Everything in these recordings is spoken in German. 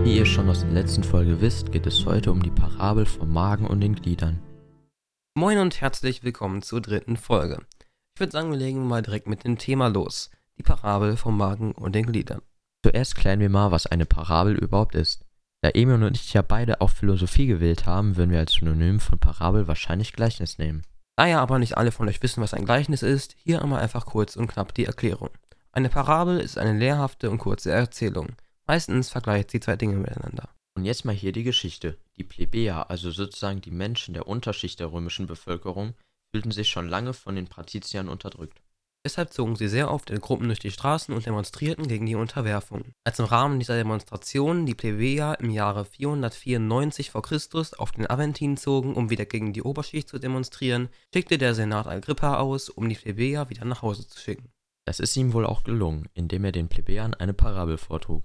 Wie ihr schon aus der letzten Folge wisst, geht es heute um die Parabel vom Magen und den Gliedern. Moin und herzlich willkommen zur dritten Folge. Ich würde sagen, wir legen mal direkt mit dem Thema los. Die Parabel vom Magen und den Gliedern. Zuerst klären wir mal, was eine Parabel überhaupt ist. Da Emil und ich ja beide auch Philosophie gewählt haben, würden wir als Synonym von Parabel wahrscheinlich Gleichnis nehmen. Da ja aber nicht alle von euch wissen, was ein Gleichnis ist, hier einmal einfach kurz und knapp die Erklärung. Eine Parabel ist eine lehrhafte und kurze Erzählung. Meistens vergleicht sie zwei Dinge miteinander. Und jetzt mal hier die Geschichte. Die Plebejer, also sozusagen die Menschen der Unterschicht der römischen Bevölkerung, fühlten sich schon lange von den Patriziern unterdrückt. Deshalb zogen sie sehr oft in Gruppen durch die Straßen und demonstrierten gegen die Unterwerfung. Als im Rahmen dieser Demonstrationen die Plebejer im Jahre 494 v. Chr. auf den Aventin zogen, um wieder gegen die Oberschicht zu demonstrieren, schickte der Senat Agrippa aus, um die Plebejer wieder nach Hause zu schicken. Das ist ihm wohl auch gelungen, indem er den Plebejern eine Parabel vortrug.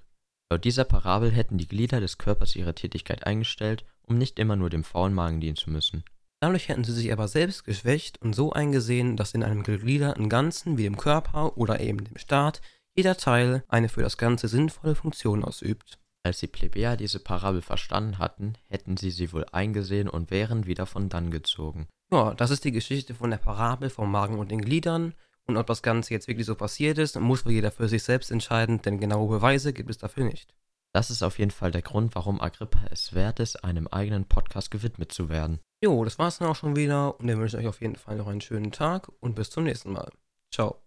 Laut dieser Parabel hätten die Glieder des Körpers ihre Tätigkeit eingestellt, um nicht immer nur dem faulen Magen dienen zu müssen. Dadurch hätten sie sich aber selbst geschwächt und so eingesehen, dass in einem gegliederten Ganzen wie dem Körper oder eben dem Staat jeder Teil eine für das Ganze sinnvolle Funktion ausübt. Als die Plebejer diese Parabel verstanden hatten, hätten sie sie wohl eingesehen und wären wieder von dann gezogen. Ja, das ist die Geschichte von der Parabel vom Magen und den Gliedern. Und ob das Ganze jetzt wirklich so passiert ist, muss wohl jeder für sich selbst entscheiden, denn genaue Beweise gibt es dafür nicht. Das ist auf jeden Fall der Grund, warum Agrippa es wert ist, einem eigenen Podcast gewidmet zu werden. Jo, das war's dann auch schon wieder und dann wünsche ich euch auf jeden Fall noch einen schönen Tag und bis zum nächsten Mal. Ciao.